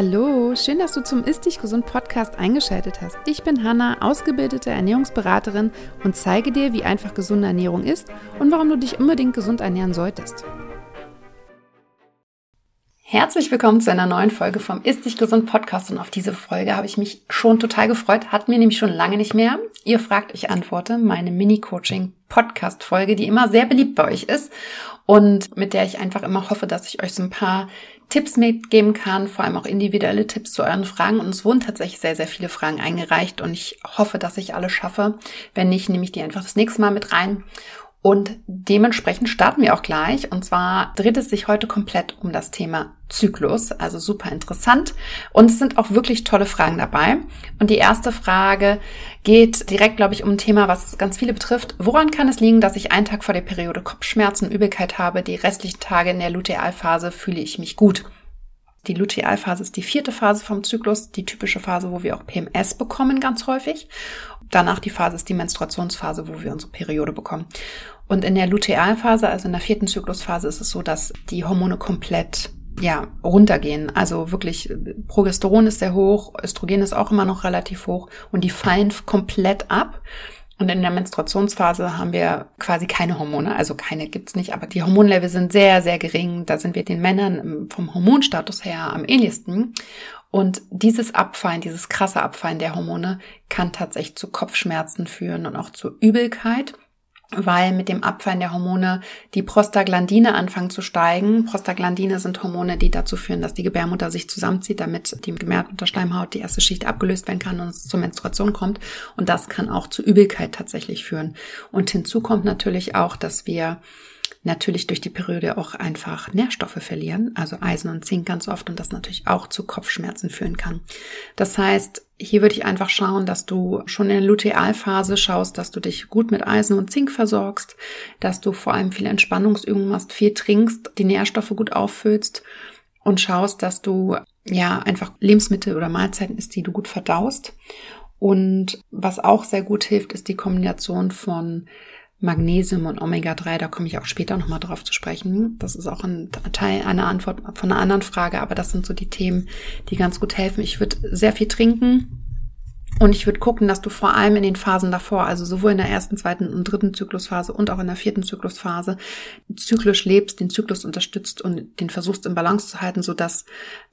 Hallo, schön, dass du zum Ist Dich Gesund Podcast eingeschaltet hast. Ich bin Hanna, ausgebildete Ernährungsberaterin und zeige dir, wie einfach gesunde Ernährung ist und warum du dich unbedingt gesund ernähren solltest. Herzlich willkommen zu einer neuen Folge vom Ist Dich Gesund Podcast und auf diese Folge habe ich mich schon total gefreut, hat mir nämlich schon lange nicht mehr. Ihr fragt, ich antworte, meine Mini-Coaching Podcast Folge, die immer sehr beliebt bei euch ist und mit der ich einfach immer hoffe, dass ich euch so ein paar Tipps mitgeben kann, vor allem auch individuelle Tipps zu euren Fragen. Und es wurden tatsächlich sehr, sehr viele Fragen eingereicht und ich hoffe, dass ich alle schaffe. Wenn nicht, nehme ich die einfach das nächste Mal mit rein. Und dementsprechend starten wir auch gleich. Und zwar dreht es sich heute komplett um das Thema Zyklus. Also super interessant. Und es sind auch wirklich tolle Fragen dabei. Und die erste Frage geht direkt, glaube ich, um ein Thema, was ganz viele betrifft. Woran kann es liegen, dass ich einen Tag vor der Periode Kopfschmerzen, Übelkeit habe? Die restlichen Tage in der Lutealphase fühle ich mich gut. Die Lutealphase ist die vierte Phase vom Zyklus, die typische Phase, wo wir auch PMS bekommen, ganz häufig. Danach die Phase ist die Menstruationsphase, wo wir unsere Periode bekommen. Und in der Lutealphase, also in der vierten Zyklusphase, ist es so, dass die Hormone komplett ja, runtergehen. Also wirklich, Progesteron ist sehr hoch, Östrogen ist auch immer noch relativ hoch und die fallen komplett ab. Und in der Menstruationsphase haben wir quasi keine Hormone, also keine gibt's nicht, aber die Hormonlevel sind sehr, sehr gering. Da sind wir den Männern vom Hormonstatus her am ähnlichsten. Und dieses Abfallen, dieses krasse Abfallen der Hormone kann tatsächlich zu Kopfschmerzen führen und auch zu Übelkeit weil mit dem Abfallen der Hormone die Prostaglandine anfangen zu steigen. Prostaglandine sind Hormone, die dazu führen, dass die Gebärmutter sich zusammenzieht, damit die Gebärmutterschleimhaut die erste Schicht abgelöst werden kann und es zur Menstruation kommt. Und das kann auch zu Übelkeit tatsächlich führen. Und hinzu kommt natürlich auch, dass wir natürlich durch die Periode auch einfach Nährstoffe verlieren, also Eisen und Zink ganz oft und das natürlich auch zu Kopfschmerzen führen kann. Das heißt, hier würde ich einfach schauen, dass du schon in der Lutealphase schaust, dass du dich gut mit Eisen und Zink versorgst, dass du vor allem viele Entspannungsübungen machst, viel trinkst, die Nährstoffe gut auffüllst und schaust, dass du ja einfach Lebensmittel oder Mahlzeiten isst, die du gut verdaust. Und was auch sehr gut hilft, ist die Kombination von Magnesium und Omega-3, da komme ich auch später nochmal drauf zu sprechen. Das ist auch ein Teil einer Antwort von einer anderen Frage, aber das sind so die Themen, die ganz gut helfen. Ich würde sehr viel trinken und ich würde gucken, dass du vor allem in den Phasen davor, also sowohl in der ersten, zweiten und dritten Zyklusphase und auch in der vierten Zyklusphase, zyklisch lebst, den Zyklus unterstützt und den versuchst in Balance zu halten, sodass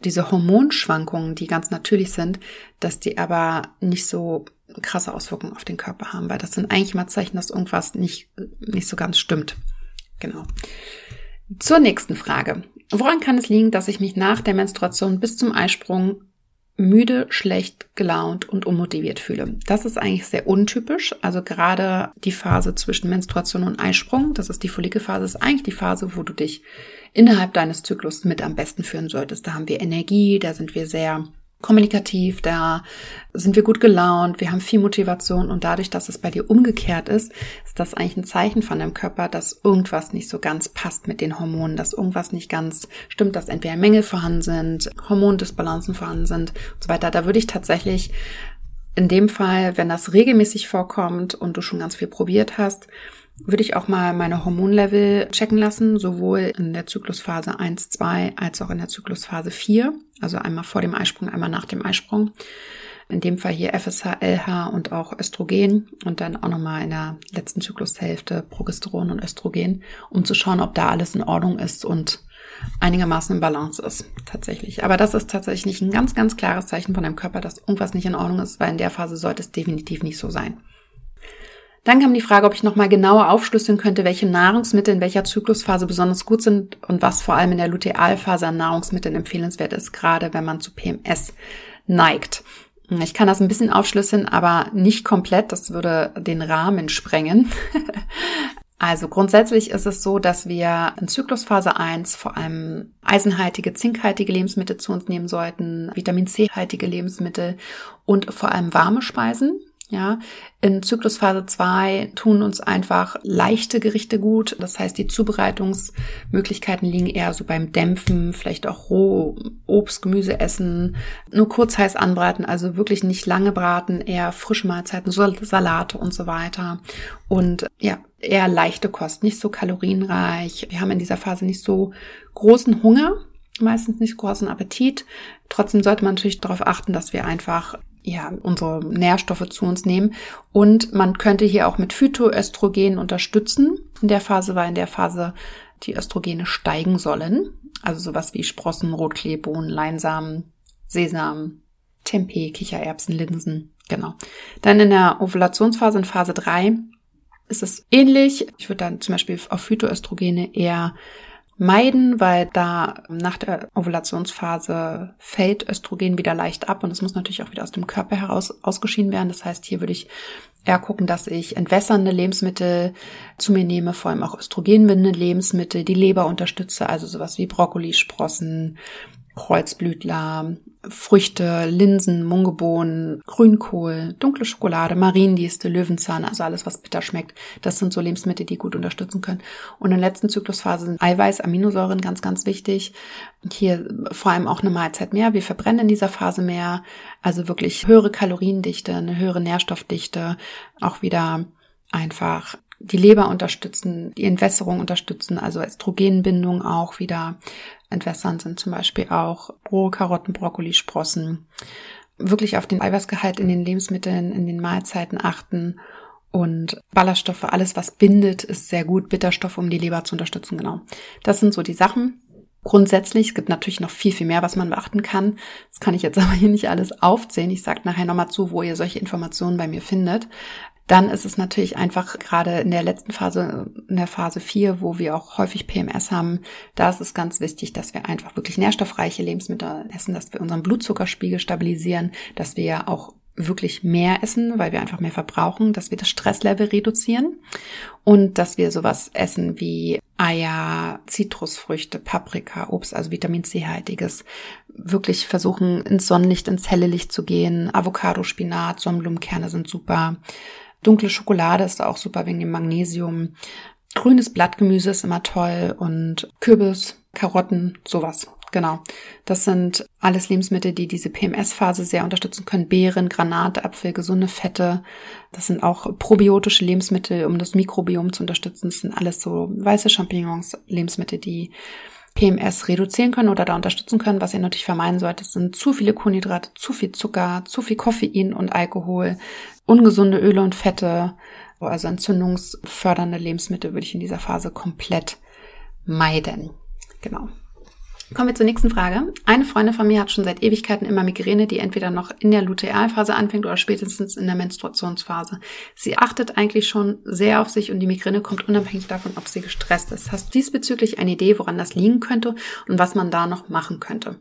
diese Hormonschwankungen, die ganz natürlich sind, dass die aber nicht so krasse Auswirkungen auf den Körper haben, weil das sind eigentlich immer Zeichen, dass irgendwas nicht, nicht so ganz stimmt. Genau. Zur nächsten Frage. Woran kann es liegen, dass ich mich nach der Menstruation bis zum Eisprung müde, schlecht gelaunt und unmotiviert fühle. Das ist eigentlich sehr untypisch. Also gerade die Phase zwischen Menstruation und Eisprung, das ist die Follikelphase, ist eigentlich die Phase, wo du dich innerhalb deines Zyklus mit am besten führen solltest. Da haben wir Energie, da sind wir sehr kommunikativ, da sind wir gut gelaunt, wir haben viel Motivation und dadurch, dass es bei dir umgekehrt ist, ist das eigentlich ein Zeichen von deinem Körper, dass irgendwas nicht so ganz passt mit den Hormonen, dass irgendwas nicht ganz stimmt, dass entweder Mängel vorhanden sind, Hormondisbalancen vorhanden sind und so weiter. Da würde ich tatsächlich in dem Fall, wenn das regelmäßig vorkommt und du schon ganz viel probiert hast, würde ich auch mal meine Hormonlevel checken lassen, sowohl in der Zyklusphase 1, 2 als auch in der Zyklusphase 4. Also einmal vor dem Eisprung, einmal nach dem Eisprung. In dem Fall hier FSH, LH und auch Östrogen und dann auch nochmal in der letzten Zyklushälfte Progesteron und Östrogen, um zu schauen, ob da alles in Ordnung ist und einigermaßen im Balance ist, tatsächlich. Aber das ist tatsächlich ein ganz, ganz klares Zeichen von deinem Körper, dass irgendwas nicht in Ordnung ist, weil in der Phase sollte es definitiv nicht so sein. Dann kam die Frage, ob ich nochmal genauer aufschlüsseln könnte, welche Nahrungsmittel in welcher Zyklusphase besonders gut sind und was vor allem in der Lutealphase an Nahrungsmitteln empfehlenswert ist, gerade wenn man zu PMS neigt. Ich kann das ein bisschen aufschlüsseln, aber nicht komplett. Das würde den Rahmen sprengen. Also grundsätzlich ist es so, dass wir in Zyklusphase 1 vor allem eisenhaltige, zinkhaltige Lebensmittel zu uns nehmen sollten, Vitamin C-haltige Lebensmittel und vor allem warme Speisen. Ja, in Zyklusphase 2 tun uns einfach leichte Gerichte gut. Das heißt, die Zubereitungsmöglichkeiten liegen eher so beim Dämpfen, vielleicht auch roh Obst, Gemüse essen, nur kurz heiß anbraten, also wirklich nicht lange braten, eher frische Mahlzeiten, Salate und so weiter. Und ja, eher leichte Kost, nicht so kalorienreich. Wir haben in dieser Phase nicht so großen Hunger. meistens nicht großen Appetit. Trotzdem sollte man natürlich darauf achten, dass wir einfach ja, unsere Nährstoffe zu uns nehmen. Und man könnte hier auch mit Phytoöstrogen unterstützen. In der Phase, weil in der Phase die Östrogene steigen sollen. Also sowas wie Sprossen, Rotkleebohnen, Leinsamen, Sesam, Tempeh, Kichererbsen, Linsen. Genau. Dann in der Ovulationsphase, in Phase 3, ist es ähnlich. Ich würde dann zum Beispiel auf Phytoöstrogene eher meiden, weil da nach der Ovulationsphase fällt Östrogen wieder leicht ab und es muss natürlich auch wieder aus dem Körper heraus ausgeschieden werden. Das heißt, hier würde ich eher gucken, dass ich entwässernde Lebensmittel zu mir nehme, vor allem auch östrogenbindende Lebensmittel, die Leber unterstütze, also sowas wie Brokkoli, Sprossen, Kreuzblütler, Früchte, Linsen, Mungebohnen, Grünkohl, dunkle Schokolade, Mariendieste, Löwenzahn, also alles, was bitter schmeckt. Das sind so Lebensmittel, die gut unterstützen können. Und in der letzten Zyklusphase sind Eiweiß, Aminosäuren ganz, ganz wichtig. Und hier vor allem auch eine Mahlzeit mehr. Wir verbrennen in dieser Phase mehr. Also wirklich höhere Kaloriendichte, eine höhere Nährstoffdichte, auch wieder einfach die Leber unterstützen, die Entwässerung unterstützen, also Östrogenbindung auch wieder entwässern sind zum Beispiel auch Rohe Karotten, Brokkoli. Wirklich auf den Eiweißgehalt in den Lebensmitteln, in den Mahlzeiten achten und Ballaststoffe, alles was bindet, ist sehr gut. Bitterstoffe, um die Leber zu unterstützen, genau. Das sind so die Sachen. Grundsätzlich, es gibt natürlich noch viel, viel mehr, was man beachten kann. Das kann ich jetzt aber hier nicht alles aufzählen. Ich sage nachher nochmal zu, wo ihr solche Informationen bei mir findet. Dann ist es natürlich einfach gerade in der letzten Phase, in der Phase 4, wo wir auch häufig PMS haben, da ist es ganz wichtig, dass wir einfach wirklich nährstoffreiche Lebensmittel essen, dass wir unseren Blutzuckerspiegel stabilisieren, dass wir auch wirklich mehr essen, weil wir einfach mehr verbrauchen, dass wir das Stresslevel reduzieren und dass wir sowas essen wie Eier, Zitrusfrüchte, Paprika, Obst, also Vitamin C-haltiges, wirklich versuchen ins Sonnenlicht, ins helle Licht zu gehen. Avocado, Spinat, Sonnenblumenkerne sind super. Dunkle Schokolade ist auch super wegen dem Magnesium. Grünes Blattgemüse ist immer toll und Kürbis, Karotten, sowas. Genau. Das sind alles Lebensmittel, die diese PMS-Phase sehr unterstützen können. Beeren, Granate, Apfel, gesunde Fette. Das sind auch probiotische Lebensmittel, um das Mikrobiom zu unterstützen. Das sind alles so weiße Champignons, Lebensmittel, die PMS reduzieren können oder da unterstützen können. Was ihr natürlich vermeiden solltet, sind zu viele Kohlenhydrate, zu viel Zucker, zu viel Koffein und Alkohol, ungesunde Öle und Fette, also entzündungsfördernde Lebensmittel würde ich in dieser Phase komplett meiden. Genau. Kommen wir zur nächsten Frage. Eine Freundin von mir hat schon seit Ewigkeiten immer Migräne, die entweder noch in der Lutealphase anfängt oder spätestens in der Menstruationsphase. Sie achtet eigentlich schon sehr auf sich und die Migräne kommt unabhängig davon, ob sie gestresst ist. Hast du diesbezüglich eine Idee, woran das liegen könnte und was man da noch machen könnte?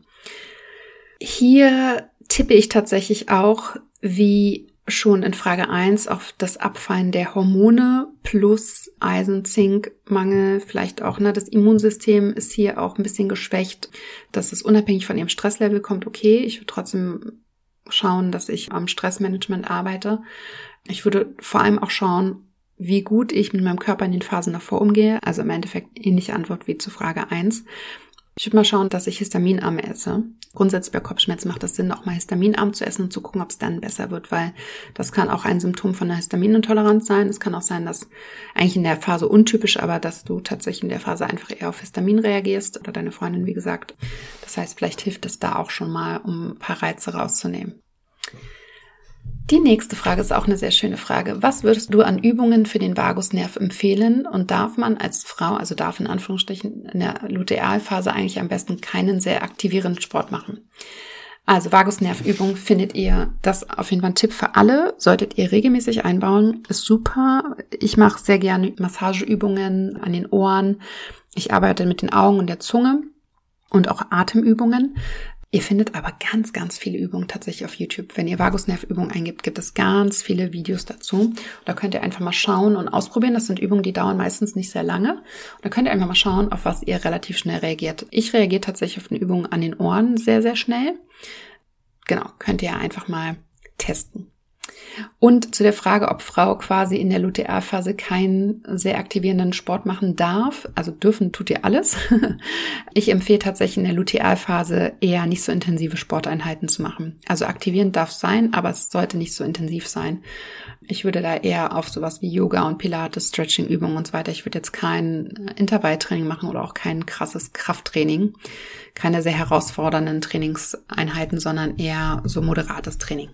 Hier tippe ich tatsächlich auch, wie schon in Frage 1 auf das Abfallen der Hormone plus Eisen, Zink, Mangel, vielleicht auch, ne, das Immunsystem ist hier auch ein bisschen geschwächt, dass es unabhängig von ihrem Stresslevel kommt, okay, ich würde trotzdem schauen, dass ich am Stressmanagement arbeite. Ich würde vor allem auch schauen, wie gut ich mit meinem Körper in den Phasen davor umgehe, also im Endeffekt ähnliche Antwort wie zu Frage 1. Ich würde mal schauen, dass ich histaminarm esse. Grundsätzlich bei Kopfschmerzen macht es Sinn, auch mal histaminarm zu essen und zu gucken, ob es dann besser wird, weil das kann auch ein Symptom von einer Histaminintoleranz sein. Es kann auch sein, dass eigentlich in der Phase untypisch, aber dass du tatsächlich in der Phase einfach eher auf Histamin reagierst oder deine Freundin, wie gesagt. Das heißt, vielleicht hilft es da auch schon mal, um ein paar Reize rauszunehmen. Die nächste Frage ist auch eine sehr schöne Frage. Was würdest du an Übungen für den Vagusnerv empfehlen? Und darf man als Frau, also darf in Anführungsstrichen in der Lutealphase eigentlich am besten keinen sehr aktivierenden Sport machen? Also Vagusnervübung findet ihr, das auf jeden Fall ein Tipp für alle, solltet ihr regelmäßig einbauen, ist super. Ich mache sehr gerne Massageübungen an den Ohren. Ich arbeite mit den Augen und der Zunge und auch Atemübungen. Ihr findet aber ganz, ganz viele Übungen tatsächlich auf YouTube. Wenn ihr Vagusnervübungen eingibt, gibt es ganz viele Videos dazu. Da könnt ihr einfach mal schauen und ausprobieren. Das sind Übungen, die dauern meistens nicht sehr lange. Da könnt ihr einfach mal schauen, auf was ihr relativ schnell reagiert. Ich reagiere tatsächlich auf den Übungen an den Ohren sehr, sehr schnell. Genau, könnt ihr einfach mal testen. Und zu der Frage, ob Frau quasi in der Lutealphase keinen sehr aktivierenden Sport machen darf, also dürfen tut ihr alles. Ich empfehle tatsächlich in der Lutealphase eher nicht so intensive Sporteinheiten zu machen. Also aktivierend darf es sein, aber es sollte nicht so intensiv sein. Ich würde da eher auf sowas wie Yoga und Pilates, Stretching-Übungen und so weiter. Ich würde jetzt kein Intervalltraining machen oder auch kein krasses Krafttraining. Keine sehr herausfordernden Trainingseinheiten, sondern eher so moderates Training.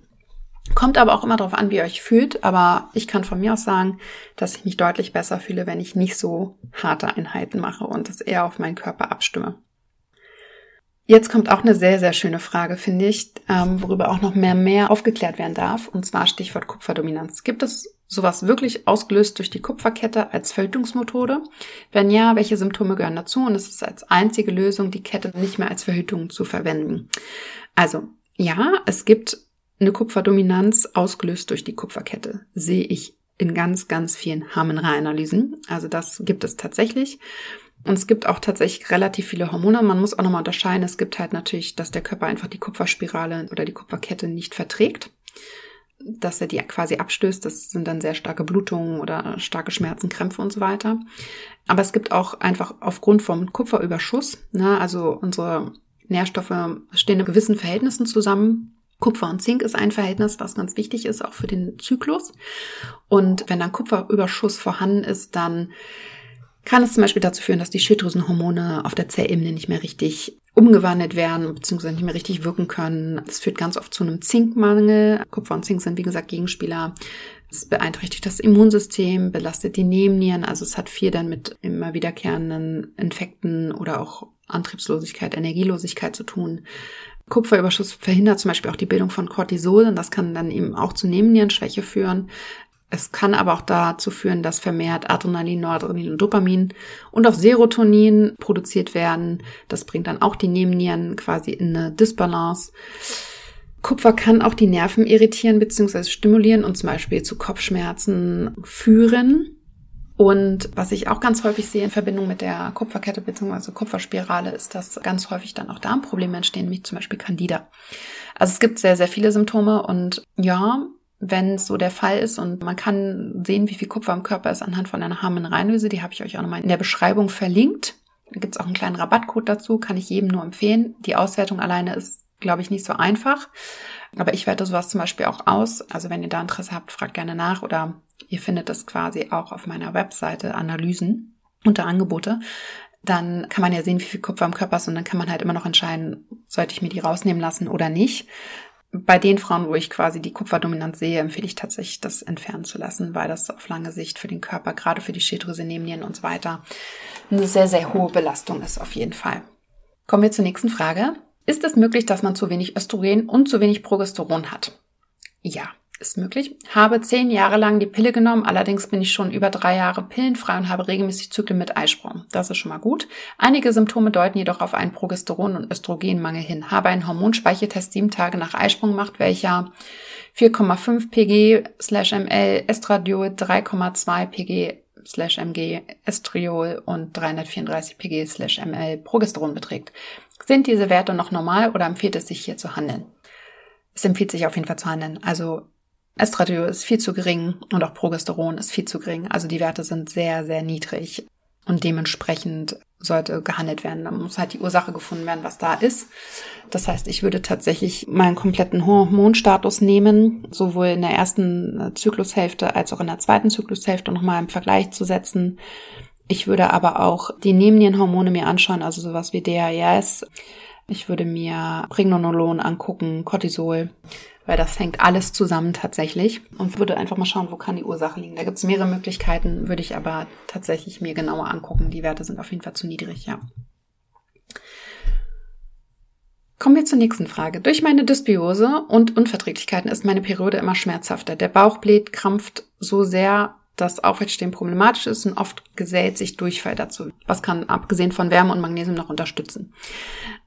Kommt aber auch immer darauf an, wie ihr euch fühlt. Aber ich kann von mir aus sagen, dass ich mich deutlich besser fühle, wenn ich nicht so harte Einheiten mache und das eher auf meinen Körper abstimme. Jetzt kommt auch eine sehr, sehr schöne Frage, finde ich, ähm, worüber auch noch mehr, mehr aufgeklärt werden darf. Und zwar Stichwort Kupferdominanz. Gibt es sowas wirklich ausgelöst durch die Kupferkette als Verhütungsmethode? Wenn ja, welche Symptome gehören dazu? Und es ist als einzige Lösung, die Kette nicht mehr als Verhütung zu verwenden. Also, ja, es gibt eine Kupferdominanz ausgelöst durch die Kupferkette. Sehe ich in ganz, ganz vielen Harmenra-Analysen. Also das gibt es tatsächlich. Und es gibt auch tatsächlich relativ viele Hormone. Man muss auch nochmal unterscheiden. Es gibt halt natürlich, dass der Körper einfach die Kupferspirale oder die Kupferkette nicht verträgt. Dass er die quasi abstößt. Das sind dann sehr starke Blutungen oder starke Schmerzen, Krämpfe und so weiter. Aber es gibt auch einfach aufgrund vom Kupferüberschuss, ne, also unsere Nährstoffe stehen in gewissen Verhältnissen zusammen. Kupfer und Zink ist ein Verhältnis, was ganz wichtig ist, auch für den Zyklus. Und wenn dann Kupferüberschuss vorhanden ist, dann kann es zum Beispiel dazu führen, dass die Schilddrüsenhormone auf der Zellebene nicht mehr richtig umgewandelt werden bzw. nicht mehr richtig wirken können. Das führt ganz oft zu einem Zinkmangel. Kupfer und Zink sind wie gesagt Gegenspieler. Es beeinträchtigt das Immunsystem, belastet die Nebennieren. Also es hat viel dann mit immer wiederkehrenden Infekten oder auch Antriebslosigkeit, Energielosigkeit zu tun. Kupferüberschuss verhindert zum Beispiel auch die Bildung von Cortisol und das kann dann eben auch zu Nebennierenschwäche führen. Es kann aber auch dazu führen, dass vermehrt Adrenalin, Noradrenalin und Dopamin und auch Serotonin produziert werden. Das bringt dann auch die Nebennieren quasi in eine Disbalance. Kupfer kann auch die Nerven irritieren bzw. stimulieren und zum Beispiel zu Kopfschmerzen führen. Und was ich auch ganz häufig sehe in Verbindung mit der Kupferkette bzw. Kupferspirale ist, dass ganz häufig dann auch Darmprobleme entstehen, wie zum Beispiel Candida. Also es gibt sehr, sehr viele Symptome und ja, wenn es so der Fall ist und man kann sehen, wie viel Kupfer im Körper ist anhand von einer Harmenreinlöse, die habe ich euch auch nochmal in der Beschreibung verlinkt. Da gibt es auch einen kleinen Rabattcode dazu, kann ich jedem nur empfehlen. Die Auswertung alleine ist, glaube ich, nicht so einfach. Aber ich werte sowas zum Beispiel auch aus. Also wenn ihr da Interesse habt, fragt gerne nach oder Ihr findet das quasi auch auf meiner Webseite Analysen unter Angebote. Dann kann man ja sehen, wie viel Kupfer im Körper ist und dann kann man halt immer noch entscheiden, sollte ich mir die rausnehmen lassen oder nicht. Bei den Frauen, wo ich quasi die Kupferdominanz sehe, empfehle ich tatsächlich, das entfernen zu lassen, weil das auf lange Sicht für den Körper, gerade für die Schilddrüse, Nebennieren und so weiter, eine sehr, sehr hohe Belastung ist auf jeden Fall. Kommen wir zur nächsten Frage. Ist es möglich, dass man zu wenig Östrogen und zu wenig Progesteron hat? Ja, ist möglich. Habe zehn Jahre lang die Pille genommen, allerdings bin ich schon über drei Jahre pillenfrei und habe regelmäßig Zyklen mit Eisprung. Das ist schon mal gut. Einige Symptome deuten jedoch auf einen Progesteron- und Östrogenmangel hin. Habe einen Hormonspeicheltest sieben Tage nach Eisprung gemacht, welcher 4,5 pg slash ml Estradiol, 3,2 pg slash mg Estriol und 334 pg slash ml Progesteron beträgt. Sind diese Werte noch normal oder empfiehlt es sich hier zu handeln? Es empfiehlt sich auf jeden Fall zu handeln. Also Estradiol ist viel zu gering und auch Progesteron ist viel zu gering. Also die Werte sind sehr, sehr niedrig und dementsprechend sollte gehandelt werden. Da muss halt die Ursache gefunden werden, was da ist. Das heißt, ich würde tatsächlich meinen kompletten Hormonstatus nehmen, sowohl in der ersten äh, Zyklushälfte als auch in der zweiten Zyklushälfte nochmal im Vergleich zu setzen. Ich würde aber auch die Nebennierenhormone mir anschauen, also sowas wie DHEAS. Ich würde mir Pregnenolon angucken, Cortisol weil das hängt alles zusammen tatsächlich und würde einfach mal schauen, wo kann die Ursache liegen. Da gibt es mehrere Möglichkeiten, würde ich aber tatsächlich mir genauer angucken. Die Werte sind auf jeden Fall zu niedrig, ja. Kommen wir zur nächsten Frage. Durch meine Dysbiose und Unverträglichkeiten ist meine Periode immer schmerzhafter. Der Bauch bläht, krampft so sehr, dass Aufrechtstehen problematisch ist und oft gesellt sich Durchfall dazu. Was kann abgesehen von Wärme und Magnesium noch unterstützen?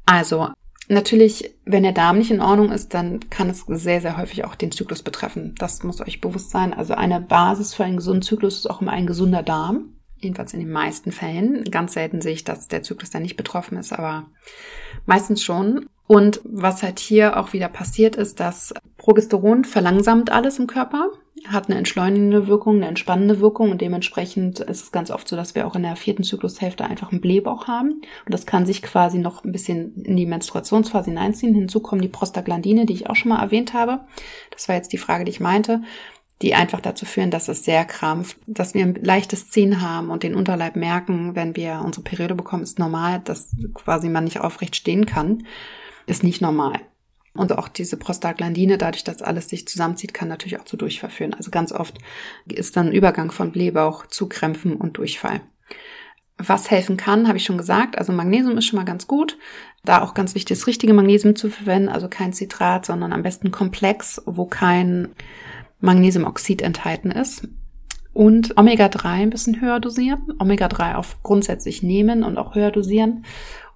Also Natürlich, wenn der Darm nicht in Ordnung ist, dann kann es sehr, sehr häufig auch den Zyklus betreffen. Das muss euch bewusst sein. Also eine Basis für einen gesunden Zyklus ist auch immer ein gesunder Darm. Jedenfalls in den meisten Fällen. Ganz selten sehe ich, dass der Zyklus dann nicht betroffen ist, aber meistens schon. Und was halt hier auch wieder passiert ist, dass Progesteron verlangsamt alles im Körper, hat eine entschleunigende Wirkung, eine entspannende Wirkung und dementsprechend ist es ganz oft so, dass wir auch in der vierten Zyklushälfte einfach einen Blähbauch haben und das kann sich quasi noch ein bisschen in die Menstruationsphase hineinziehen. Hinzu kommen die Prostaglandine, die ich auch schon mal erwähnt habe. Das war jetzt die Frage, die ich meinte die einfach dazu führen, dass es sehr krampft, dass wir ein leichtes Ziehen haben und den Unterleib merken, wenn wir unsere Periode bekommen, ist normal, dass quasi man nicht aufrecht stehen kann ist nicht normal. Und auch diese Prostaglandine, dadurch, dass alles sich zusammenzieht, kann natürlich auch zu Durchfall führen. Also ganz oft ist dann Übergang von Blähbauch zu Krämpfen und Durchfall. Was helfen kann, habe ich schon gesagt. Also Magnesium ist schon mal ganz gut. Da auch ganz wichtig, das richtige Magnesium zu verwenden, also kein Zitrat, sondern am besten Komplex, wo kein Magnesiumoxid enthalten ist. Und Omega-3 ein bisschen höher dosieren. Omega-3 auch grundsätzlich nehmen und auch höher dosieren.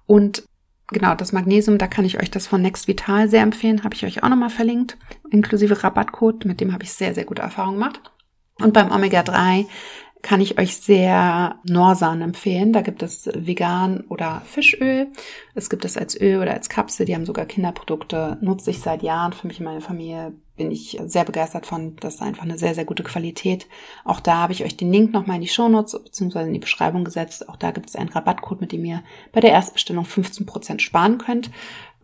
Und genau, das Magnesium, da kann ich euch das von Next Vital sehr empfehlen, habe ich euch auch nochmal verlinkt, inklusive Rabattcode, mit dem habe ich sehr, sehr gute Erfahrungen gemacht. Und beim Omega-3 kann ich euch sehr Norsan empfehlen. Da gibt es vegan oder Fischöl. Es gibt es als Öl oder als Kapsel. Die haben sogar Kinderprodukte. Nutze ich seit Jahren für mich und meine Familie. Bin ich sehr begeistert von. Das ist einfach eine sehr, sehr gute Qualität. Auch da habe ich euch den Link nochmal in die Shownotes bzw. in die Beschreibung gesetzt. Auch da gibt es einen Rabattcode, mit dem ihr bei der Erstbestellung 15% sparen könnt.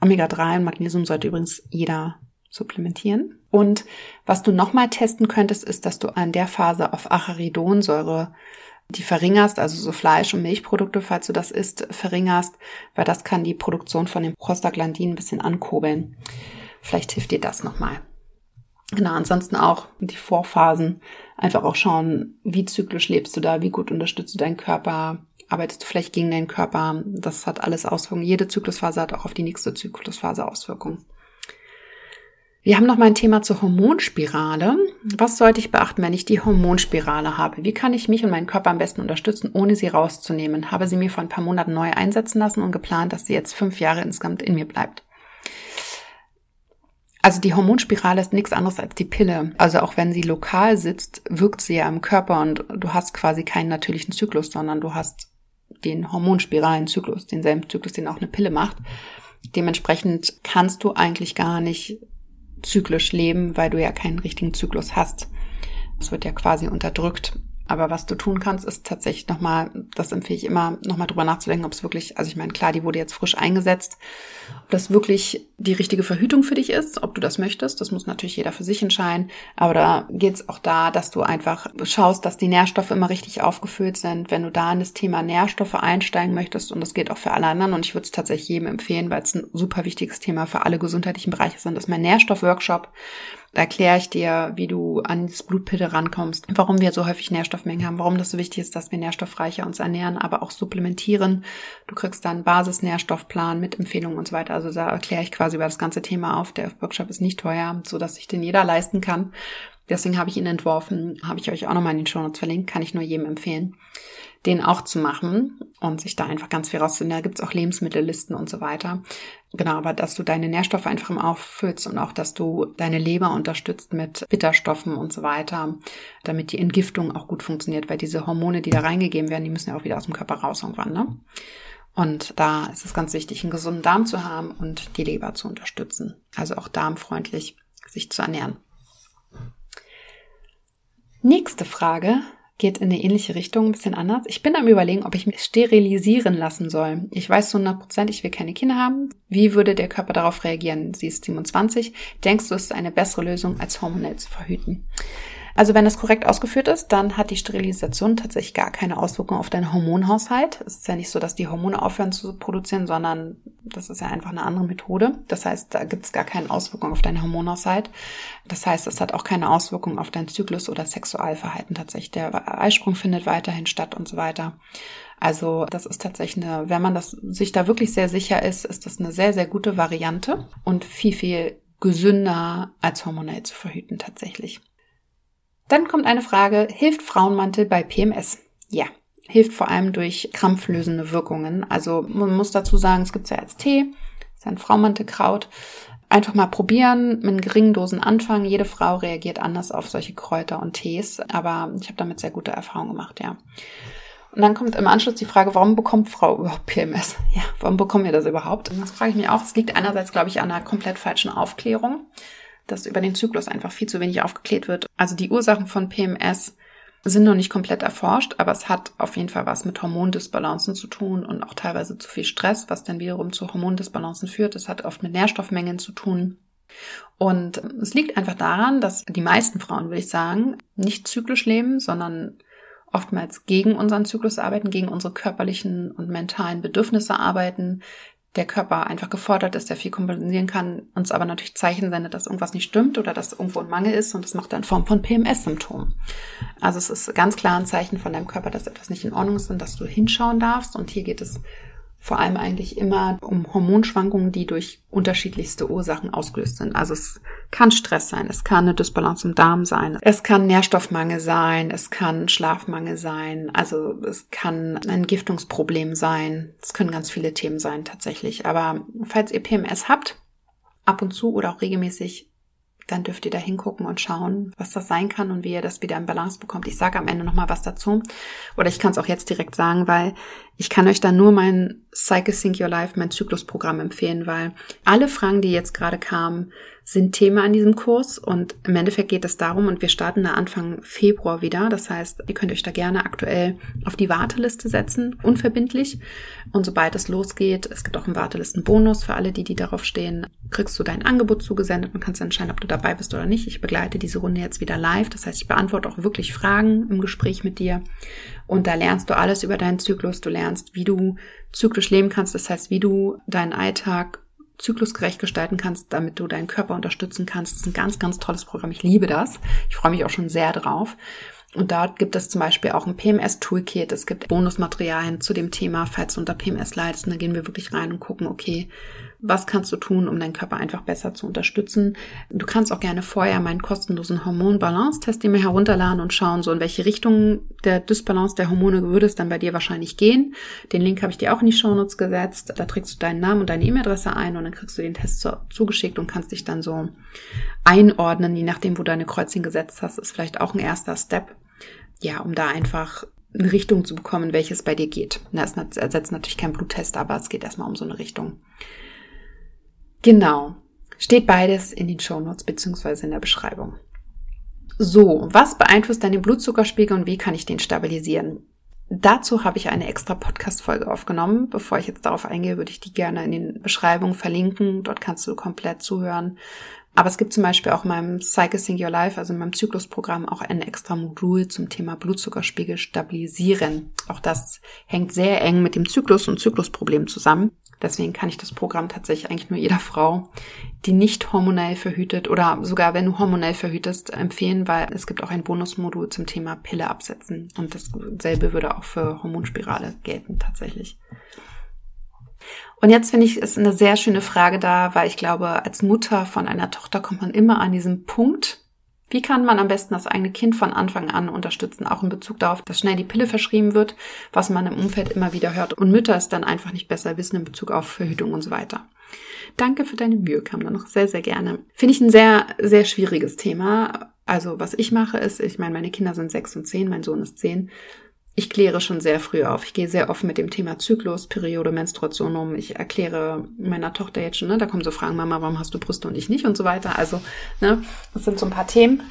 Omega-3 und Magnesium sollte übrigens jeder supplementieren. Und was du nochmal testen könntest, ist, dass du an der Phase auf Acharidonsäure die verringerst, also so Fleisch- und Milchprodukte, falls du das isst, verringerst, weil das kann die Produktion von dem Prostaglandin ein bisschen ankurbeln. Vielleicht hilft dir das nochmal. Genau, ansonsten auch die Vorphasen. Einfach auch schauen, wie zyklisch lebst du da, wie gut unterstützt du deinen Körper, arbeitest du vielleicht gegen deinen Körper. Das hat alles Auswirkungen. Jede Zyklusphase hat auch auf die nächste Zyklusphase Auswirkungen. Wir haben noch mal ein Thema zur Hormonspirale. Was sollte ich beachten, wenn ich die Hormonspirale habe? Wie kann ich mich und meinen Körper am besten unterstützen, ohne sie rauszunehmen? Habe sie mir vor ein paar Monaten neu einsetzen lassen und geplant, dass sie jetzt fünf Jahre insgesamt in mir bleibt. Also die Hormonspirale ist nichts anderes als die Pille. Also auch wenn sie lokal sitzt, wirkt sie ja im Körper und du hast quasi keinen natürlichen Zyklus, sondern du hast den hormonspiralen Zyklus, denselben Zyklus, den auch eine Pille macht. Dementsprechend kannst du eigentlich gar nicht zyklisch leben, weil du ja keinen richtigen Zyklus hast. Es wird ja quasi unterdrückt. Aber was du tun kannst, ist tatsächlich nochmal, das empfehle ich immer, nochmal drüber nachzudenken, ob es wirklich, also ich meine, klar, die wurde jetzt frisch eingesetzt, ob das wirklich die richtige Verhütung für dich ist, ob du das möchtest. Das muss natürlich jeder für sich entscheiden. Aber da geht es auch da, dass du einfach schaust, dass die Nährstoffe immer richtig aufgefüllt sind. Wenn du da in das Thema Nährstoffe einsteigen möchtest, und das geht auch für alle anderen, und ich würde es tatsächlich jedem empfehlen, weil es ein super wichtiges Thema für alle gesundheitlichen Bereiche ist, ist mein Nährstoff-Workshop erkläre ich dir, wie du an das Blutpille rankommst, warum wir so häufig Nährstoffmengen haben, warum das so wichtig ist, dass wir nährstoffreicher uns ernähren, aber auch supplementieren. Du kriegst dann Basisnährstoffplan mit Empfehlungen und so weiter. Also da erkläre ich quasi über das ganze Thema auf. Der Workshop ist nicht teuer, so dass sich den jeder leisten kann. Deswegen habe ich ihn entworfen, habe ich euch auch nochmal in den Show Notes verlinkt, kann ich nur jedem empfehlen den auch zu machen und sich da einfach ganz viel rauszunehmen. Da gibt's auch Lebensmittellisten und so weiter. Genau, aber dass du deine Nährstoffe einfach im auffüllst und auch, dass du deine Leber unterstützt mit Bitterstoffen und so weiter, damit die Entgiftung auch gut funktioniert, weil diese Hormone, die da reingegeben werden, die müssen ja auch wieder aus dem Körper raus irgendwann, ne? Und da ist es ganz wichtig, einen gesunden Darm zu haben und die Leber zu unterstützen. Also auch darmfreundlich sich zu ernähren. Nächste Frage geht in eine ähnliche Richtung, ein bisschen anders. Ich bin am überlegen, ob ich mich sterilisieren lassen soll. Ich weiß zu 100 Prozent, ich will keine Kinder haben. Wie würde der Körper darauf reagieren? Sie ist 27. Denkst du, es ist eine bessere Lösung, als hormonell zu verhüten? Also wenn es korrekt ausgeführt ist, dann hat die Sterilisation tatsächlich gar keine Auswirkung auf deinen Hormonhaushalt. Es ist ja nicht so, dass die Hormone aufhören zu produzieren, sondern das ist ja einfach eine andere Methode. Das heißt, da gibt es gar keine Auswirkung auf deinen Hormonhaushalt. Das heißt, es hat auch keine Auswirkung auf deinen Zyklus oder Sexualverhalten tatsächlich. Der Eisprung findet weiterhin statt und so weiter. Also das ist tatsächlich eine, wenn man das sich da wirklich sehr sicher ist, ist das eine sehr, sehr gute Variante und viel, viel gesünder als hormonell zu verhüten tatsächlich. Dann kommt eine Frage, hilft Frauenmantel bei PMS? Ja, hilft vor allem durch krampflösende Wirkungen. Also man muss dazu sagen, es gibt ja als Tee, ist ein Frauenmantelkraut. Einfach mal probieren, mit geringen Dosen anfangen. Jede Frau reagiert anders auf solche Kräuter und Tees, aber ich habe damit sehr gute Erfahrungen gemacht, ja. Und dann kommt im Anschluss die Frage, warum bekommt Frau überhaupt PMS? Ja, warum bekommen wir das überhaupt? Und das frage ich mich auch. Es liegt einerseits, glaube ich, an einer komplett falschen Aufklärung, dass über den Zyklus einfach viel zu wenig aufgeklärt wird. Also die Ursachen von PMS sind noch nicht komplett erforscht, aber es hat auf jeden Fall was mit Hormondisbalancen zu tun und auch teilweise zu viel Stress, was dann wiederum zu Hormondisbalancen führt. Es hat oft mit Nährstoffmengen zu tun. Und es liegt einfach daran, dass die meisten Frauen, würde ich sagen, nicht zyklisch leben, sondern oftmals gegen unseren Zyklus arbeiten, gegen unsere körperlichen und mentalen Bedürfnisse arbeiten, der Körper einfach gefordert ist, der viel kompensieren kann, uns aber natürlich Zeichen sendet, dass irgendwas nicht stimmt oder dass irgendwo ein Mangel ist und das macht dann Form von PMS-Symptomen. Also es ist ganz klar ein Zeichen von deinem Körper, dass etwas nicht in Ordnung ist und dass du hinschauen darfst. Und hier geht es vor allem eigentlich immer um Hormonschwankungen, die durch unterschiedlichste Ursachen ausgelöst sind. Also es kann Stress sein, es kann eine Dysbalance im Darm sein, es kann Nährstoffmangel sein, es kann Schlafmangel sein, also es kann ein Giftungsproblem sein. Es können ganz viele Themen sein tatsächlich. Aber falls ihr PMS habt, ab und zu oder auch regelmäßig dann dürft ihr da hingucken und schauen, was das sein kann und wie ihr das wieder in Balance bekommt. Ich sage am Ende nochmal was dazu. Oder ich kann es auch jetzt direkt sagen, weil ich kann euch da nur mein Cycle Sync Your Life, mein Zyklusprogramm empfehlen, weil alle Fragen, die jetzt gerade kamen, sind Thema an diesem Kurs und im Endeffekt geht es darum und wir starten da Anfang Februar wieder. Das heißt, ihr könnt euch da gerne aktuell auf die Warteliste setzen, unverbindlich. Und sobald es losgeht, es gibt auch einen Wartelistenbonus für alle, die, die darauf stehen, kriegst du dein Angebot zugesendet und kannst entscheiden, ob du dabei bist oder nicht. Ich begleite diese Runde jetzt wieder live. Das heißt, ich beantworte auch wirklich Fragen im Gespräch mit dir. Und da lernst du alles über deinen Zyklus. Du lernst, wie du zyklisch leben kannst. Das heißt, wie du deinen Alltag zyklusgerecht gestalten kannst, damit du deinen Körper unterstützen kannst. Das ist ein ganz, ganz tolles Programm. Ich liebe das. Ich freue mich auch schon sehr drauf. Und dort gibt es zum Beispiel auch ein PMS-Toolkit. Es gibt Bonusmaterialien zu dem Thema, falls du unter PMS leidest. Und da gehen wir wirklich rein und gucken, okay, was kannst du tun, um deinen Körper einfach besser zu unterstützen. Du kannst auch gerne vorher meinen kostenlosen Hormon-Balance-Test dir herunterladen und schauen, so in welche Richtung der Dysbalance der Hormone würde es dann bei dir wahrscheinlich gehen. Den Link habe ich dir auch in die Shownotes gesetzt. Da trägst du deinen Namen und deine E-Mail-Adresse ein und dann kriegst du den Test zu, zugeschickt und kannst dich dann so einordnen, je nachdem, wo du deine Kreuzchen gesetzt hast. Ist vielleicht auch ein erster Step. Ja, um da einfach eine Richtung zu bekommen, welches bei dir geht. Das ersetzt natürlich kein Bluttest, aber es geht erstmal um so eine Richtung. Genau. Steht beides in den Shownotes beziehungsweise in der Beschreibung. So, was beeinflusst deinen Blutzuckerspiegel und wie kann ich den stabilisieren? Dazu habe ich eine extra Podcast-Folge aufgenommen. Bevor ich jetzt darauf eingehe, würde ich die gerne in den Beschreibungen verlinken. Dort kannst du komplett zuhören. Aber es gibt zum Beispiel auch in meinem Cycle Sync Your Life, also in meinem Zyklusprogramm, auch ein extra Modul zum Thema Blutzuckerspiegel stabilisieren. Auch das hängt sehr eng mit dem Zyklus und Zyklusproblem zusammen. Deswegen kann ich das Programm tatsächlich eigentlich nur jeder Frau, die nicht hormonell verhütet oder sogar wenn du hormonell verhütest, empfehlen, weil es gibt auch ein Bonusmodul zum Thema Pille absetzen. Und dasselbe würde auch für Hormonspirale gelten tatsächlich. Und jetzt finde ich, ist eine sehr schöne Frage da, weil ich glaube, als Mutter von einer Tochter kommt man immer an diesen Punkt, wie kann man am besten das eigene Kind von Anfang an unterstützen, auch in Bezug darauf, dass schnell die Pille verschrieben wird, was man im Umfeld immer wieder hört und Mütter es dann einfach nicht besser wissen in Bezug auf Verhütung und so weiter. Danke für deine Mühe, kam da noch sehr, sehr gerne. Finde ich ein sehr, sehr schwieriges Thema. Also was ich mache ist, ich meine, meine Kinder sind sechs und zehn, mein Sohn ist zehn ich kläre schon sehr früh auf. Ich gehe sehr offen mit dem Thema Zyklus, Periode, Menstruation um. Ich erkläre meiner Tochter jetzt schon, ne, da kommen so Fragen, Mama, warum hast du Brüste und ich nicht und so weiter. Also, ne, das sind so ein paar Themen.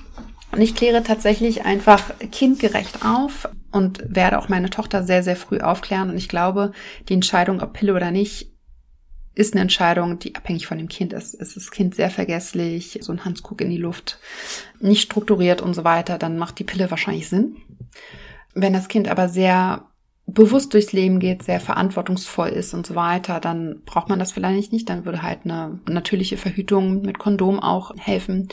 Und ich kläre tatsächlich einfach kindgerecht auf und werde auch meine Tochter sehr, sehr früh aufklären. Und ich glaube, die Entscheidung, ob Pille oder nicht, ist eine Entscheidung, die abhängig von dem Kind ist. Ist das Kind sehr vergesslich, so ein Hansguck in die Luft, nicht strukturiert und so weiter, dann macht die Pille wahrscheinlich Sinn. Wenn das Kind aber sehr bewusst durchs Leben geht, sehr verantwortungsvoll ist und so weiter, dann braucht man das vielleicht nicht. Dann würde halt eine natürliche Verhütung mit Kondom auch helfen.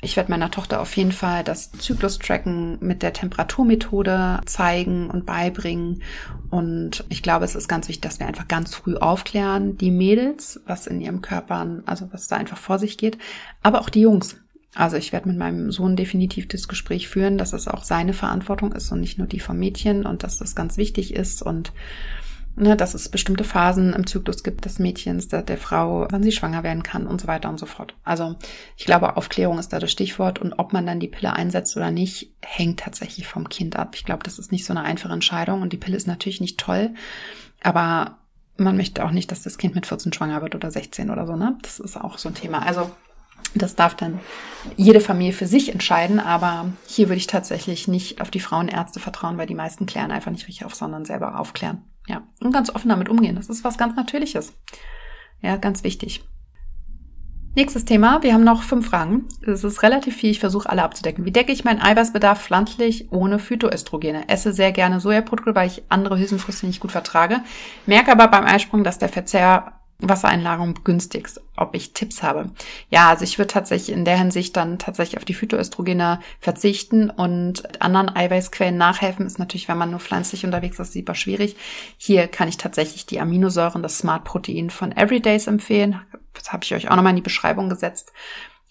Ich werde meiner Tochter auf jeden Fall das Zyklus-Tracken mit der Temperaturmethode zeigen und beibringen. Und ich glaube, es ist ganz wichtig, dass wir einfach ganz früh aufklären, die Mädels, was in ihrem Körper, also was da einfach vor sich geht, aber auch die Jungs. Also ich werde mit meinem Sohn definitiv das Gespräch führen, dass es auch seine Verantwortung ist und nicht nur die vom Mädchen und dass das ganz wichtig ist und ne, dass es bestimmte Phasen im Zyklus gibt des Mädchens, der, der Frau, wann sie schwanger werden kann und so weiter und so fort. Also ich glaube, Aufklärung ist da das Stichwort und ob man dann die Pille einsetzt oder nicht, hängt tatsächlich vom Kind ab. Ich glaube, das ist nicht so eine einfache Entscheidung und die Pille ist natürlich nicht toll, aber man möchte auch nicht, dass das Kind mit 14 schwanger wird oder 16 oder so, ne? Das ist auch so ein Thema. Also das darf dann jede Familie für sich entscheiden, aber hier würde ich tatsächlich nicht auf die Frauenärzte vertrauen, weil die meisten klären einfach nicht richtig auf, sondern selber aufklären. Ja, und ganz offen damit umgehen. Das ist was ganz Natürliches. Ja, ganz wichtig. Nächstes Thema. Wir haben noch fünf Fragen. Es ist relativ viel. Ich versuche alle abzudecken. Wie decke ich meinen Eiweißbedarf pflanzlich ohne Phytoöstrogene? Esse sehr gerne Sojaprodukte, weil ich andere Hülsenfrüchte nicht gut vertrage. Merke aber beim Eisprung, dass der Verzehr Wassereinlagerung begünstigst, ob ich Tipps habe. Ja, also ich würde tatsächlich in der Hinsicht dann tatsächlich auf die Phytoöstrogene verzichten und anderen Eiweißquellen nachhelfen. Ist natürlich, wenn man nur pflanzlich unterwegs ist, super schwierig. Hier kann ich tatsächlich die Aminosäuren, das Smart Protein von Everydays empfehlen. Das habe ich euch auch nochmal in die Beschreibung gesetzt.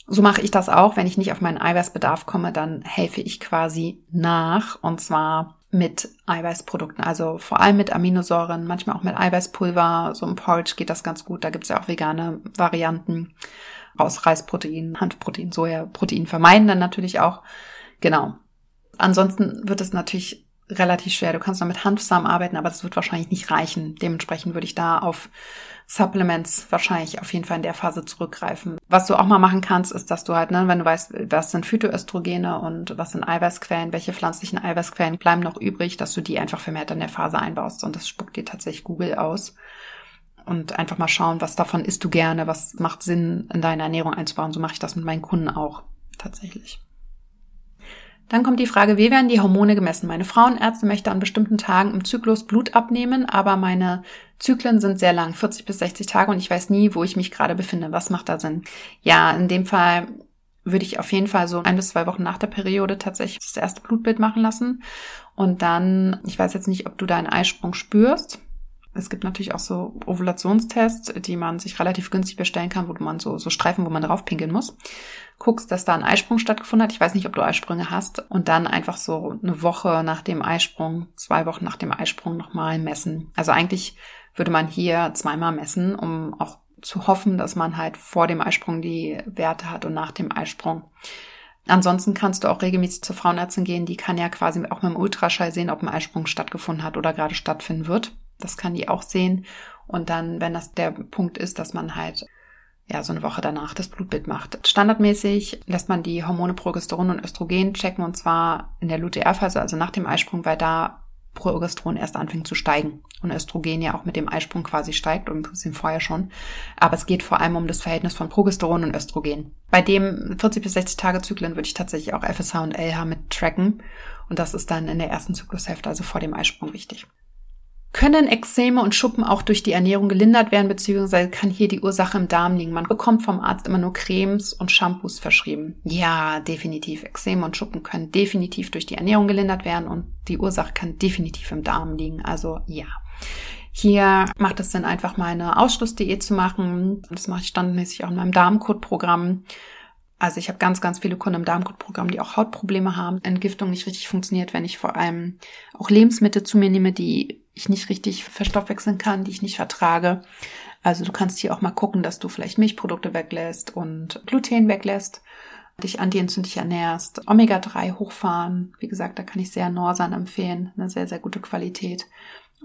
So mache ich das auch. Wenn ich nicht auf meinen Eiweißbedarf komme, dann helfe ich quasi nach. Und zwar mit Eiweißprodukten, also vor allem mit Aminosäuren, manchmal auch mit Eiweißpulver, so im Porridge geht das ganz gut, da gibt's ja auch vegane Varianten aus Reisprotein, Hanfprotein, Sojaprotein vermeiden dann natürlich auch. Genau. Ansonsten wird es natürlich relativ schwer. Du kannst noch mit Hanfsamen arbeiten, aber das wird wahrscheinlich nicht reichen. Dementsprechend würde ich da auf Supplements wahrscheinlich auf jeden Fall in der Phase zurückgreifen. Was du auch mal machen kannst, ist, dass du halt, ne, wenn du weißt, was sind Phytoöstrogene und was sind Eiweißquellen, welche pflanzlichen Eiweißquellen bleiben noch übrig, dass du die einfach vermehrt in der Phase einbaust. Und das spuckt dir tatsächlich Google aus. Und einfach mal schauen, was davon isst du gerne, was macht Sinn in deine Ernährung einzubauen. So mache ich das mit meinen Kunden auch tatsächlich. Dann kommt die Frage, wie werden die Hormone gemessen? Meine Frauenärzte möchte an bestimmten Tagen im Zyklus Blut abnehmen, aber meine Zyklen sind sehr lang, 40 bis 60 Tage und ich weiß nie, wo ich mich gerade befinde. Was macht da Sinn? Ja, in dem Fall würde ich auf jeden Fall so ein bis zwei Wochen nach der Periode tatsächlich das erste Blutbild machen lassen. Und dann, ich weiß jetzt nicht, ob du da einen Eisprung spürst. Es gibt natürlich auch so Ovulationstests, die man sich relativ günstig bestellen kann, wo man so, so Streifen, wo man drauf pinkeln muss. Guckst, dass da ein Eisprung stattgefunden hat. Ich weiß nicht, ob du Eisprünge hast. Und dann einfach so eine Woche nach dem Eisprung, zwei Wochen nach dem Eisprung nochmal messen. Also eigentlich würde man hier zweimal messen, um auch zu hoffen, dass man halt vor dem Eisprung die Werte hat und nach dem Eisprung. Ansonsten kannst du auch regelmäßig zur Frauenärztin gehen. Die kann ja quasi auch mit dem Ultraschall sehen, ob ein Eisprung stattgefunden hat oder gerade stattfinden wird. Das kann die auch sehen. Und dann, wenn das der Punkt ist, dass man halt ja, so eine Woche danach das Blutbild macht. Standardmäßig lässt man die Hormone Progesteron und Östrogen checken und zwar in der Lutealphase, also nach dem Eisprung, weil da Progesteron erst anfängt zu steigen und Östrogen ja auch mit dem Eisprung quasi steigt und ein bisschen vorher schon. Aber es geht vor allem um das Verhältnis von Progesteron und Östrogen. Bei dem 40 bis 60 Tage Zyklen würde ich tatsächlich auch FSH und LH mit tracken und das ist dann in der ersten Zyklushälfte, also vor dem Eisprung wichtig. Können Ekzeme und Schuppen auch durch die Ernährung gelindert werden, beziehungsweise kann hier die Ursache im Darm liegen? Man bekommt vom Arzt immer nur Cremes und Shampoos verschrieben. Ja, definitiv. Ekzeme und Schuppen können definitiv durch die Ernährung gelindert werden und die Ursache kann definitiv im Darm liegen. Also ja. Hier macht es Sinn, einfach mal eine Ausschlussdiät zu machen. Das mache ich standardmäßig auch in meinem Darmcode-Programm. Also ich habe ganz, ganz viele Kunden im Darmcode-Programm, die auch Hautprobleme haben. Entgiftung nicht richtig funktioniert, wenn ich vor allem auch Lebensmittel zu mir nehme, die ich nicht richtig verstoffwechseln kann, die ich nicht vertrage. Also du kannst hier auch mal gucken, dass du vielleicht Milchprodukte weglässt und Gluten weglässt, dich antientzündlich ernährst, Omega-3 hochfahren. Wie gesagt, da kann ich sehr Norsan empfehlen, eine sehr, sehr gute Qualität.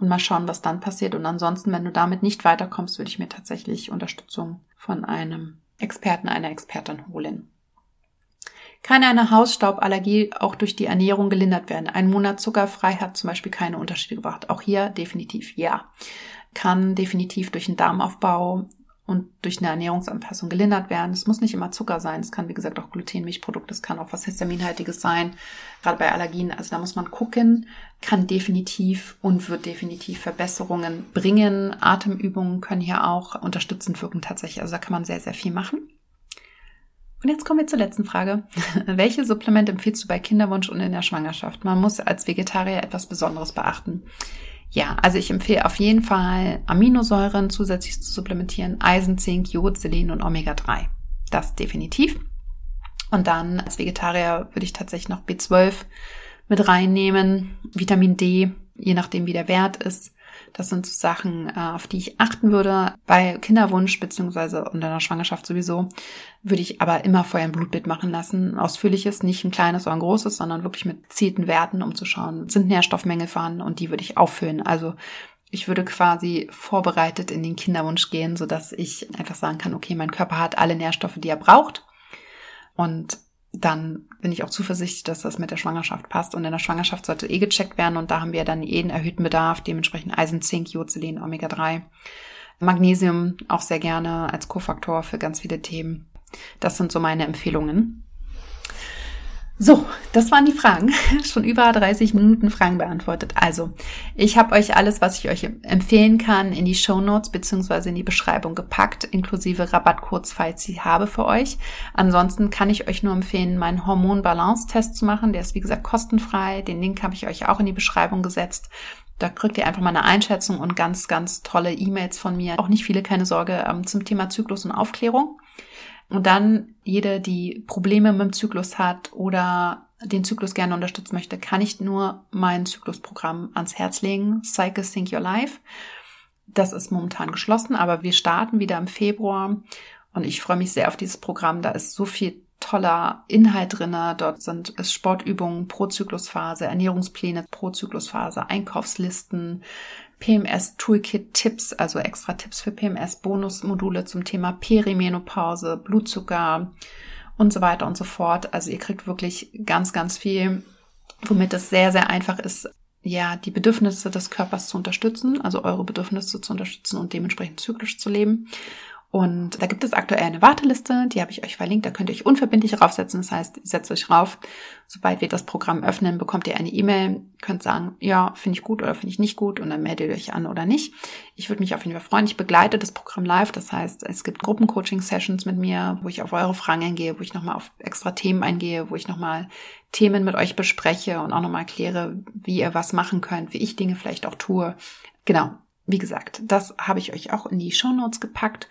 Und mal schauen, was dann passiert. Und ansonsten, wenn du damit nicht weiterkommst, würde ich mir tatsächlich Unterstützung von einem Experten, einer Expertin holen. Kann eine Hausstauballergie auch durch die Ernährung gelindert werden? Ein Monat zuckerfrei hat zum Beispiel keine Unterschiede gebracht. Auch hier definitiv ja. Kann definitiv durch den Darmaufbau und durch eine Ernährungsanpassung gelindert werden. Es muss nicht immer Zucker sein. Es kann, wie gesagt, auch Gluten, Milchprodukt. Es kann auch was Histaminhaltiges sein. Gerade bei Allergien. Also da muss man gucken. Kann definitiv und wird definitiv Verbesserungen bringen. Atemübungen können hier auch unterstützend wirken tatsächlich. Also da kann man sehr, sehr viel machen. Und jetzt kommen wir zur letzten Frage. Welche Supplemente empfiehlst du bei Kinderwunsch und in der Schwangerschaft? Man muss als Vegetarier etwas Besonderes beachten. Ja, also ich empfehle auf jeden Fall Aminosäuren zusätzlich zu supplementieren, Eisen, Zink, Jod, Selen und Omega-3. Das definitiv. Und dann als Vegetarier würde ich tatsächlich noch B12 mit reinnehmen, Vitamin D, je nachdem wie der Wert ist. Das sind so Sachen, äh, auf die ich achten würde. Bei Kinderwunsch beziehungsweise unter der Schwangerschaft sowieso würde ich aber immer vorher ein Blutbild machen lassen. Ausführliches, nicht ein kleines oder ein großes, sondern wirklich mit gezielten Werten, um zu schauen, sind Nährstoffmängel vorhanden und die würde ich auffüllen. Also ich würde quasi vorbereitet in den Kinderwunsch gehen, so dass ich einfach sagen kann, okay, mein Körper hat alle Nährstoffe, die er braucht. Und dann bin ich auch zuversichtlich, dass das mit der Schwangerschaft passt. Und in der Schwangerschaft sollte eh gecheckt werden. Und da haben wir dann jeden erhöhten Bedarf, dementsprechend Eisen, Zink, Jod, Selen, Omega-3. Magnesium auch sehr gerne als Kofaktor für ganz viele Themen. Das sind so meine Empfehlungen. So, das waren die Fragen. Schon über 30 Minuten Fragen beantwortet. Also, ich habe euch alles, was ich euch empfehlen kann, in die Show Notes beziehungsweise in die Beschreibung gepackt, inklusive Rabattcodes, falls ich habe für euch. Ansonsten kann ich euch nur empfehlen, meinen Hormon-Balance-Test zu machen. Der ist, wie gesagt, kostenfrei. Den Link habe ich euch auch in die Beschreibung gesetzt. Da kriegt ihr einfach mal eine Einschätzung und ganz, ganz tolle E-Mails von mir. Auch nicht viele, keine Sorge, ähm, zum Thema Zyklus und Aufklärung. Und dann jede, die Probleme mit dem Zyklus hat oder den Zyklus gerne unterstützen möchte, kann ich nur mein Zyklusprogramm ans Herz legen. Cycle Sync Your Life. Das ist momentan geschlossen, aber wir starten wieder im Februar und ich freue mich sehr auf dieses Programm. Da ist so viel toller Inhalt drinne. Dort sind es Sportübungen pro Zyklusphase, Ernährungspläne pro Zyklusphase, Einkaufslisten, PMS Toolkit Tipps, also extra Tipps für PMS, Bonusmodule zum Thema Perimenopause, Blutzucker und so weiter und so fort. Also ihr kriegt wirklich ganz, ganz viel, womit es sehr, sehr einfach ist, ja, die Bedürfnisse des Körpers zu unterstützen, also eure Bedürfnisse zu unterstützen und dementsprechend zyklisch zu leben. Und da gibt es aktuell eine Warteliste, die habe ich euch verlinkt, da könnt ihr euch unverbindlich raufsetzen. Das heißt, ihr setzt euch rauf. Sobald wir das Programm öffnen, bekommt ihr eine E-Mail, könnt sagen, ja, finde ich gut oder finde ich nicht gut und dann meldet ihr euch an oder nicht. Ich würde mich auf jeden Fall freuen. Ich begleite das Programm live. Das heißt, es gibt Gruppencoaching-Sessions mit mir, wo ich auf eure Fragen eingehe, wo ich nochmal auf extra Themen eingehe, wo ich nochmal Themen mit euch bespreche und auch nochmal erkläre, wie ihr was machen könnt, wie ich Dinge vielleicht auch tue. Genau. Wie gesagt, das habe ich euch auch in die Show Notes gepackt.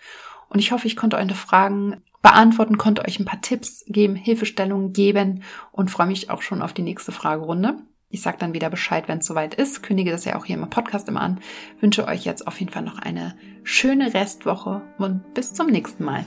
Und ich hoffe, ich konnte eure Fragen beantworten, konnte euch ein paar Tipps geben, Hilfestellungen geben und freue mich auch schon auf die nächste Fragerunde. Ich sage dann wieder Bescheid, wenn es soweit ist. Kündige das ja auch hier im Podcast immer an. Wünsche euch jetzt auf jeden Fall noch eine schöne Restwoche und bis zum nächsten Mal.